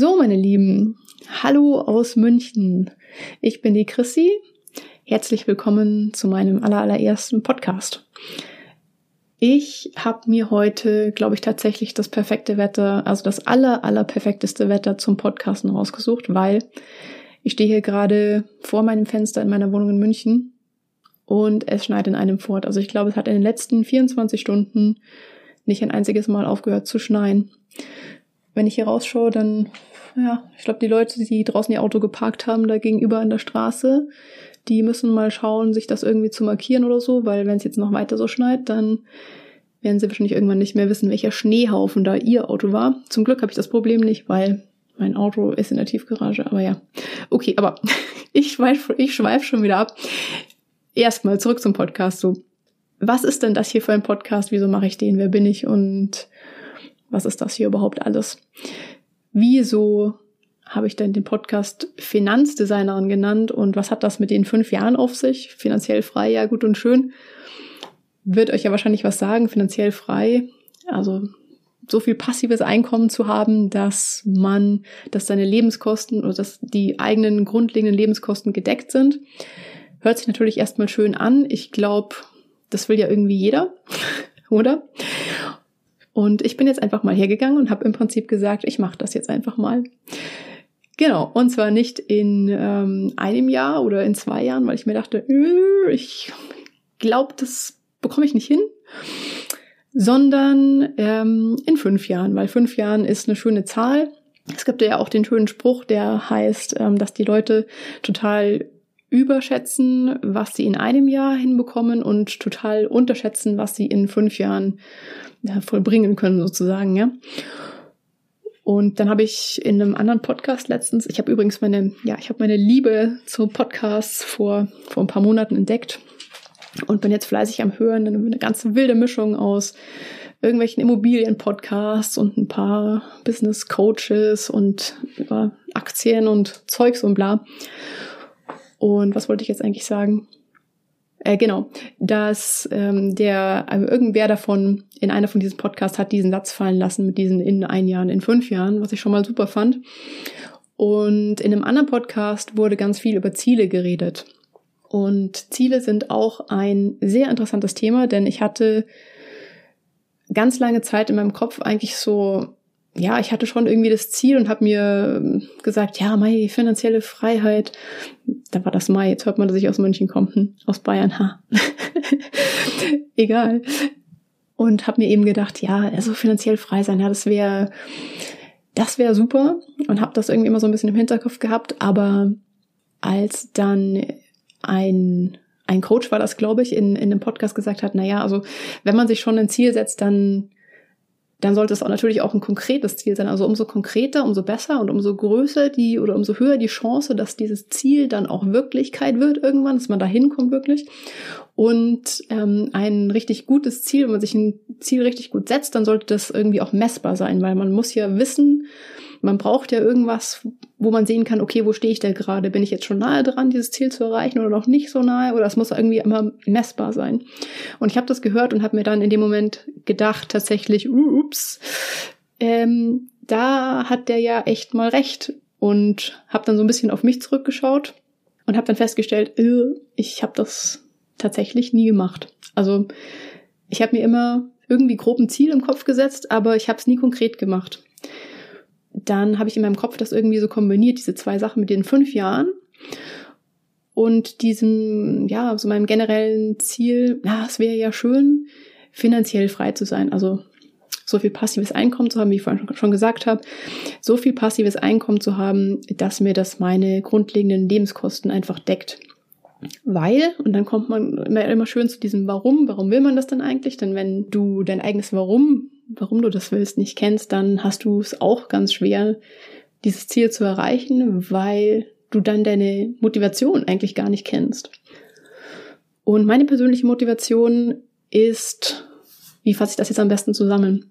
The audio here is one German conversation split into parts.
So, meine Lieben, hallo aus München. Ich bin die Chrissy. Herzlich willkommen zu meinem allerersten Podcast. Ich habe mir heute, glaube ich, tatsächlich das perfekte Wetter, also das aller, aller perfekteste Wetter zum Podcasten rausgesucht, weil ich stehe hier gerade vor meinem Fenster in meiner Wohnung in München und es schneit in einem fort. Also ich glaube, es hat in den letzten 24 Stunden nicht ein einziges Mal aufgehört zu schneien wenn ich hier rausschaue, dann, ja, ich glaube, die Leute, die draußen ihr Auto geparkt haben, da gegenüber an der Straße, die müssen mal schauen, sich das irgendwie zu markieren oder so, weil wenn es jetzt noch weiter so schneit, dann werden sie wahrscheinlich irgendwann nicht mehr wissen, welcher Schneehaufen da ihr Auto war. Zum Glück habe ich das Problem nicht, weil mein Auto ist in der Tiefgarage, aber ja. Okay, aber ich schweife ich schweif schon wieder ab. Erstmal zurück zum Podcast. So, was ist denn das hier für ein Podcast? Wieso mache ich den? Wer bin ich? Und was ist das hier überhaupt alles? Wieso habe ich denn den Podcast Finanzdesignerin genannt und was hat das mit den fünf Jahren auf sich? Finanziell frei, ja gut und schön. Wird euch ja wahrscheinlich was sagen, finanziell frei. Also so viel passives Einkommen zu haben, dass man, dass seine Lebenskosten oder dass die eigenen grundlegenden Lebenskosten gedeckt sind. Hört sich natürlich erstmal schön an. Ich glaube, das will ja irgendwie jeder, oder? Und ich bin jetzt einfach mal hergegangen und habe im Prinzip gesagt, ich mache das jetzt einfach mal. Genau, und zwar nicht in ähm, einem Jahr oder in zwei Jahren, weil ich mir dachte, äh, ich glaube, das bekomme ich nicht hin, sondern ähm, in fünf Jahren, weil fünf Jahren ist eine schöne Zahl. Es gibt ja auch den schönen Spruch, der heißt, ähm, dass die Leute total überschätzen, was sie in einem Jahr hinbekommen und total unterschätzen, was sie in fünf Jahren ja, vollbringen können sozusagen, ja. Und dann habe ich in einem anderen Podcast letztens, ich habe übrigens meine, ja, ich habe meine Liebe zu Podcasts vor, vor ein paar Monaten entdeckt und bin jetzt fleißig am Hören, eine ganze wilde Mischung aus irgendwelchen Immobilien-Podcasts und ein paar Business-Coaches und über Aktien und Zeugs und bla. Und was wollte ich jetzt eigentlich sagen? Äh, genau, dass ähm, der also irgendwer davon in einer von diesen Podcasts hat diesen Satz fallen lassen mit diesen in ein Jahren, in fünf Jahren, was ich schon mal super fand. Und in einem anderen Podcast wurde ganz viel über Ziele geredet. Und Ziele sind auch ein sehr interessantes Thema, denn ich hatte ganz lange Zeit in meinem Kopf eigentlich so ja, ich hatte schon irgendwie das Ziel und habe mir ähm, gesagt, ja, Mai, finanzielle Freiheit. Da war das Mai, jetzt hört man, dass ich aus München komme, hm, aus Bayern, ha. Egal. Und habe mir eben gedacht, ja, also finanziell frei sein, ja, das wäre das wäre super und habe das irgendwie immer so ein bisschen im Hinterkopf gehabt, aber als dann ein ein Coach war das, glaube ich, in, in einem Podcast gesagt hat, na ja, also wenn man sich schon ein Ziel setzt, dann dann sollte es auch natürlich auch ein konkretes Ziel sein. Also umso konkreter, umso besser und umso größer die oder umso höher die Chance, dass dieses Ziel dann auch Wirklichkeit wird irgendwann, dass man da hinkommt wirklich. Und ähm, ein richtig gutes Ziel, wenn man sich ein Ziel richtig gut setzt, dann sollte das irgendwie auch messbar sein, weil man muss ja wissen, man braucht ja irgendwas, wo man sehen kann, okay, wo stehe ich da gerade? Bin ich jetzt schon nahe dran, dieses Ziel zu erreichen oder noch nicht so nahe? Oder es muss irgendwie immer messbar sein. Und ich habe das gehört und habe mir dann in dem Moment gedacht, tatsächlich, ups, ähm, da hat der ja echt mal recht. Und habe dann so ein bisschen auf mich zurückgeschaut und habe dann festgestellt, äh, ich habe das tatsächlich nie gemacht. Also ich habe mir immer irgendwie grob ein Ziel im Kopf gesetzt, aber ich habe es nie konkret gemacht dann habe ich in meinem Kopf das irgendwie so kombiniert, diese zwei Sachen mit den fünf Jahren und diesem, ja, so meinem generellen Ziel, ja, es wäre ja schön, finanziell frei zu sein. Also so viel passives Einkommen zu haben, wie ich vorhin schon gesagt habe, so viel passives Einkommen zu haben, dass mir das meine grundlegenden Lebenskosten einfach deckt. Weil, und dann kommt man immer, immer schön zu diesem Warum, warum will man das denn eigentlich? Denn wenn du dein eigenes Warum warum du das willst, nicht kennst, dann hast du es auch ganz schwer, dieses Ziel zu erreichen, weil du dann deine Motivation eigentlich gar nicht kennst. Und meine persönliche Motivation ist, wie fasse ich das jetzt am besten zusammen?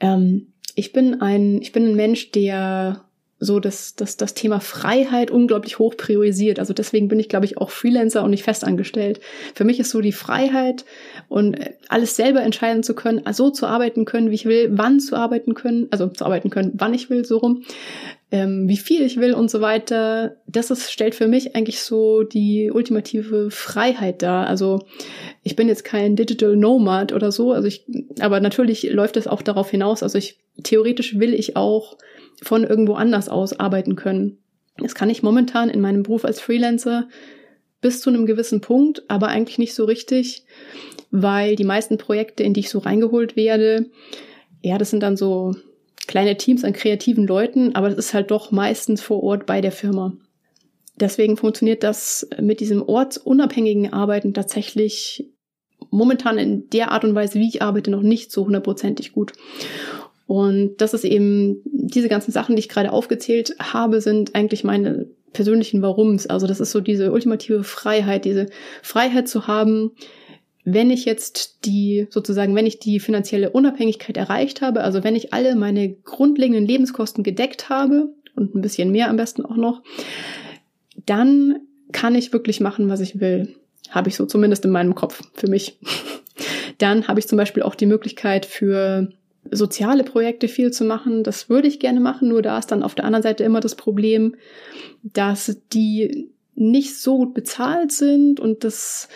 Ähm, ich bin ein, ich bin ein Mensch, der so das, das, das Thema Freiheit unglaublich hoch priorisiert. Also deswegen bin ich, glaube ich, auch Freelancer und nicht festangestellt. Für mich ist so die Freiheit und äh, alles selber entscheiden zu können, so zu arbeiten können, wie ich will, wann zu arbeiten können, also zu arbeiten können, wann ich will, so rum, ähm, wie viel ich will und so weiter. Das ist, stellt für mich eigentlich so die ultimative Freiheit dar. Also ich bin jetzt kein Digital Nomad oder so, also ich, aber natürlich läuft es auch darauf hinaus. Also ich, theoretisch will ich auch von irgendwo anders aus arbeiten können. Das kann ich momentan in meinem Beruf als Freelancer bis zu einem gewissen Punkt, aber eigentlich nicht so richtig, weil die meisten Projekte, in die ich so reingeholt werde, ja, das sind dann so kleine Teams an kreativen Leuten, aber das ist halt doch meistens vor Ort bei der Firma. Deswegen funktioniert das mit diesem ortsunabhängigen Arbeiten tatsächlich momentan in der Art und Weise, wie ich arbeite, noch nicht so hundertprozentig gut. Und das ist eben, diese ganzen Sachen, die ich gerade aufgezählt habe, sind eigentlich meine persönlichen Warums. Also das ist so diese ultimative Freiheit, diese Freiheit zu haben, wenn ich jetzt die, sozusagen, wenn ich die finanzielle Unabhängigkeit erreicht habe, also wenn ich alle meine grundlegenden Lebenskosten gedeckt habe und ein bisschen mehr am besten auch noch, dann kann ich wirklich machen, was ich will. Habe ich so zumindest in meinem Kopf für mich. Dann habe ich zum Beispiel auch die Möglichkeit für soziale Projekte viel zu machen. Das würde ich gerne machen, nur da ist dann auf der anderen Seite immer das Problem, dass die nicht so gut bezahlt sind und das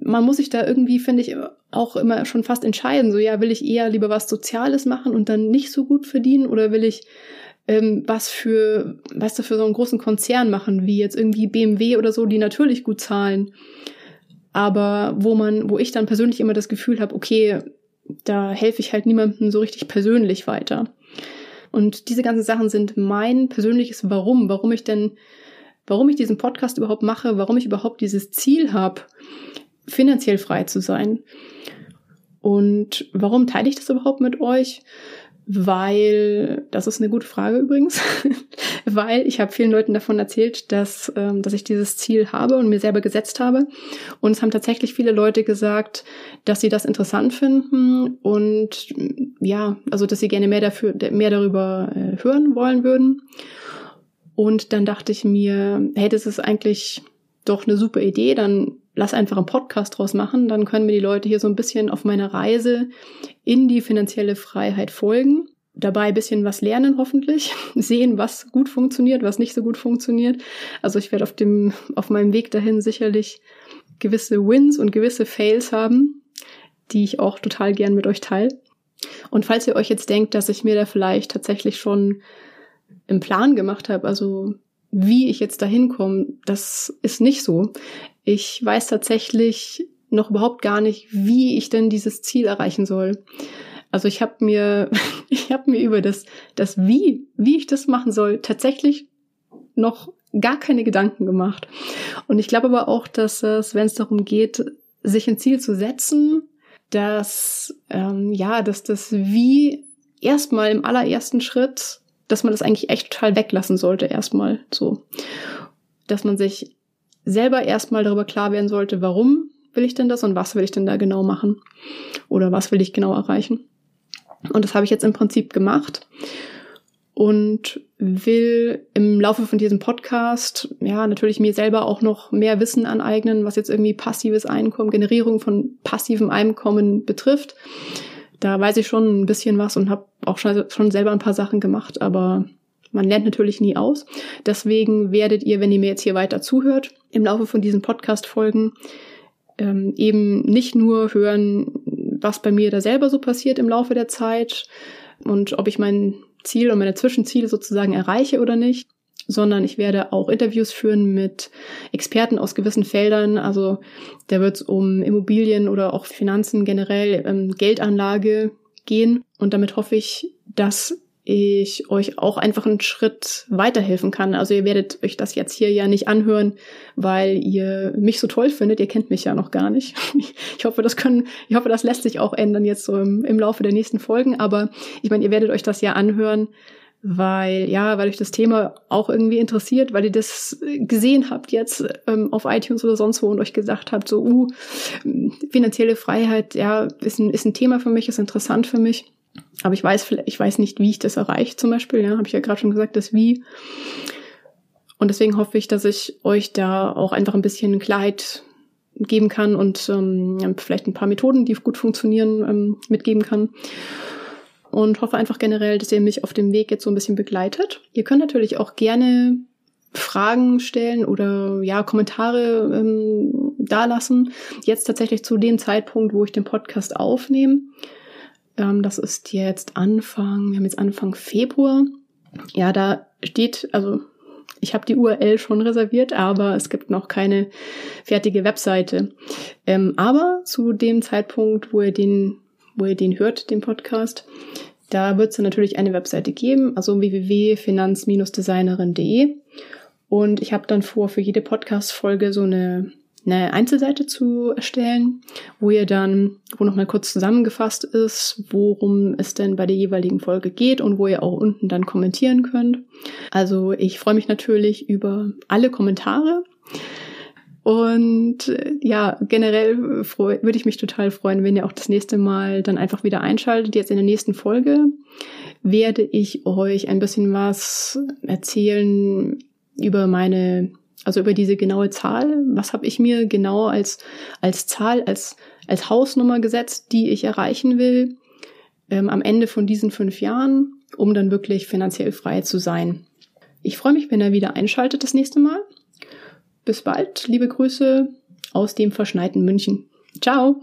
man muss sich da irgendwie, finde ich, auch immer schon fast entscheiden. So, ja, will ich eher lieber was Soziales machen und dann nicht so gut verdienen oder will ich ähm, was für, was da für so einen großen Konzern machen, wie jetzt irgendwie BMW oder so, die natürlich gut zahlen. Aber wo man, wo ich dann persönlich immer das Gefühl habe, okay, da helfe ich halt niemandem so richtig persönlich weiter. Und diese ganzen Sachen sind mein persönliches Warum, warum ich denn, warum ich diesen Podcast überhaupt mache, warum ich überhaupt dieses Ziel habe, finanziell frei zu sein. Und warum teile ich das überhaupt mit euch? Weil, das ist eine gute Frage übrigens, weil ich habe vielen Leuten davon erzählt, dass, ähm, dass ich dieses Ziel habe und mir selber gesetzt habe. Und es haben tatsächlich viele Leute gesagt, dass sie das interessant finden und ja, also dass sie gerne mehr dafür, mehr darüber äh, hören wollen würden. Und dann dachte ich mir, hey, das ist eigentlich doch eine super Idee, dann lass einfach einen Podcast draus machen, dann können mir die Leute hier so ein bisschen auf meiner Reise in die finanzielle Freiheit folgen. Dabei ein bisschen was lernen hoffentlich, sehen, was gut funktioniert, was nicht so gut funktioniert. Also ich werde auf dem, auf meinem Weg dahin sicherlich gewisse Wins und gewisse Fails haben, die ich auch total gern mit euch teile. Und falls ihr euch jetzt denkt, dass ich mir da vielleicht tatsächlich schon im Plan gemacht habe, also wie ich jetzt dahin komme, das ist nicht so. Ich weiß tatsächlich noch überhaupt gar nicht, wie ich denn dieses Ziel erreichen soll. Also ich habe mir, ich habe mir über das, das Wie, wie ich das machen soll, tatsächlich noch gar keine Gedanken gemacht. Und ich glaube aber auch, dass es, wenn es darum geht, sich ein Ziel zu setzen, dass ähm, ja, dass das Wie erstmal im allerersten Schritt, dass man das eigentlich echt total weglassen sollte erstmal so, dass man sich selber erstmal darüber klar werden sollte, warum will ich denn das und was will ich denn da genau machen oder was will ich genau erreichen. Und das habe ich jetzt im Prinzip gemacht und will im Laufe von diesem Podcast ja natürlich mir selber auch noch mehr Wissen aneignen, was jetzt irgendwie passives Einkommen, Generierung von passivem Einkommen betrifft. Da weiß ich schon ein bisschen was und habe auch schon, schon selber ein paar Sachen gemacht, aber man lernt natürlich nie aus. Deswegen werdet ihr, wenn ihr mir jetzt hier weiter zuhört, im Laufe von diesen Podcast-Folgen ähm, eben nicht nur hören, was bei mir da selber so passiert im Laufe der Zeit und ob ich mein Ziel und meine Zwischenziele sozusagen erreiche oder nicht, sondern ich werde auch Interviews führen mit Experten aus gewissen Feldern. Also da wird es um Immobilien oder auch Finanzen generell, ähm, Geldanlage gehen. Und damit hoffe ich, dass ich euch auch einfach einen Schritt weiterhelfen kann. Also ihr werdet euch das jetzt hier ja nicht anhören, weil ihr mich so toll findet. Ihr kennt mich ja noch gar nicht. Ich hoffe, das können, ich hoffe, das lässt sich auch ändern jetzt so im, im Laufe der nächsten Folgen. Aber ich meine, ihr werdet euch das ja anhören, weil ja, weil euch das Thema auch irgendwie interessiert, weil ihr das gesehen habt jetzt ähm, auf iTunes oder sonst wo und euch gesagt habt, so, uh, finanzielle Freiheit, ja, ist ein, ist ein Thema für mich, ist interessant für mich. Aber ich weiß, ich weiß nicht, wie ich das erreiche zum Beispiel. Ja, habe ich ja gerade schon gesagt, das Wie. Und deswegen hoffe ich, dass ich euch da auch einfach ein bisschen Klarheit geben kann und ähm, vielleicht ein paar Methoden, die gut funktionieren, ähm, mitgeben kann. Und hoffe einfach generell, dass ihr mich auf dem Weg jetzt so ein bisschen begleitet. Ihr könnt natürlich auch gerne Fragen stellen oder ja, Kommentare ähm, dalassen. Jetzt tatsächlich zu dem Zeitpunkt, wo ich den Podcast aufnehme. Ähm, das ist jetzt Anfang, wir haben jetzt Anfang Februar. Ja, da steht, also ich habe die URL schon reserviert, aber es gibt noch keine fertige Webseite. Ähm, aber zu dem Zeitpunkt, wo ihr den, wo ihr den hört, den Podcast, da wird es natürlich eine Webseite geben, also www.finanz-designerin.de. Und ich habe dann vor, für jede Podcast-Folge so eine eine Einzelseite zu erstellen, wo ihr dann, wo nochmal kurz zusammengefasst ist, worum es denn bei der jeweiligen Folge geht und wo ihr auch unten dann kommentieren könnt. Also ich freue mich natürlich über alle Kommentare. Und äh, ja, generell würde ich mich total freuen, wenn ihr auch das nächste Mal dann einfach wieder einschaltet. Jetzt in der nächsten Folge werde ich euch ein bisschen was erzählen über meine also über diese genaue Zahl, was habe ich mir genau als, als Zahl, als, als Hausnummer gesetzt, die ich erreichen will ähm, am Ende von diesen fünf Jahren, um dann wirklich finanziell frei zu sein. Ich freue mich, wenn ihr wieder einschaltet das nächste Mal. Bis bald, liebe Grüße aus dem verschneiten München. Ciao!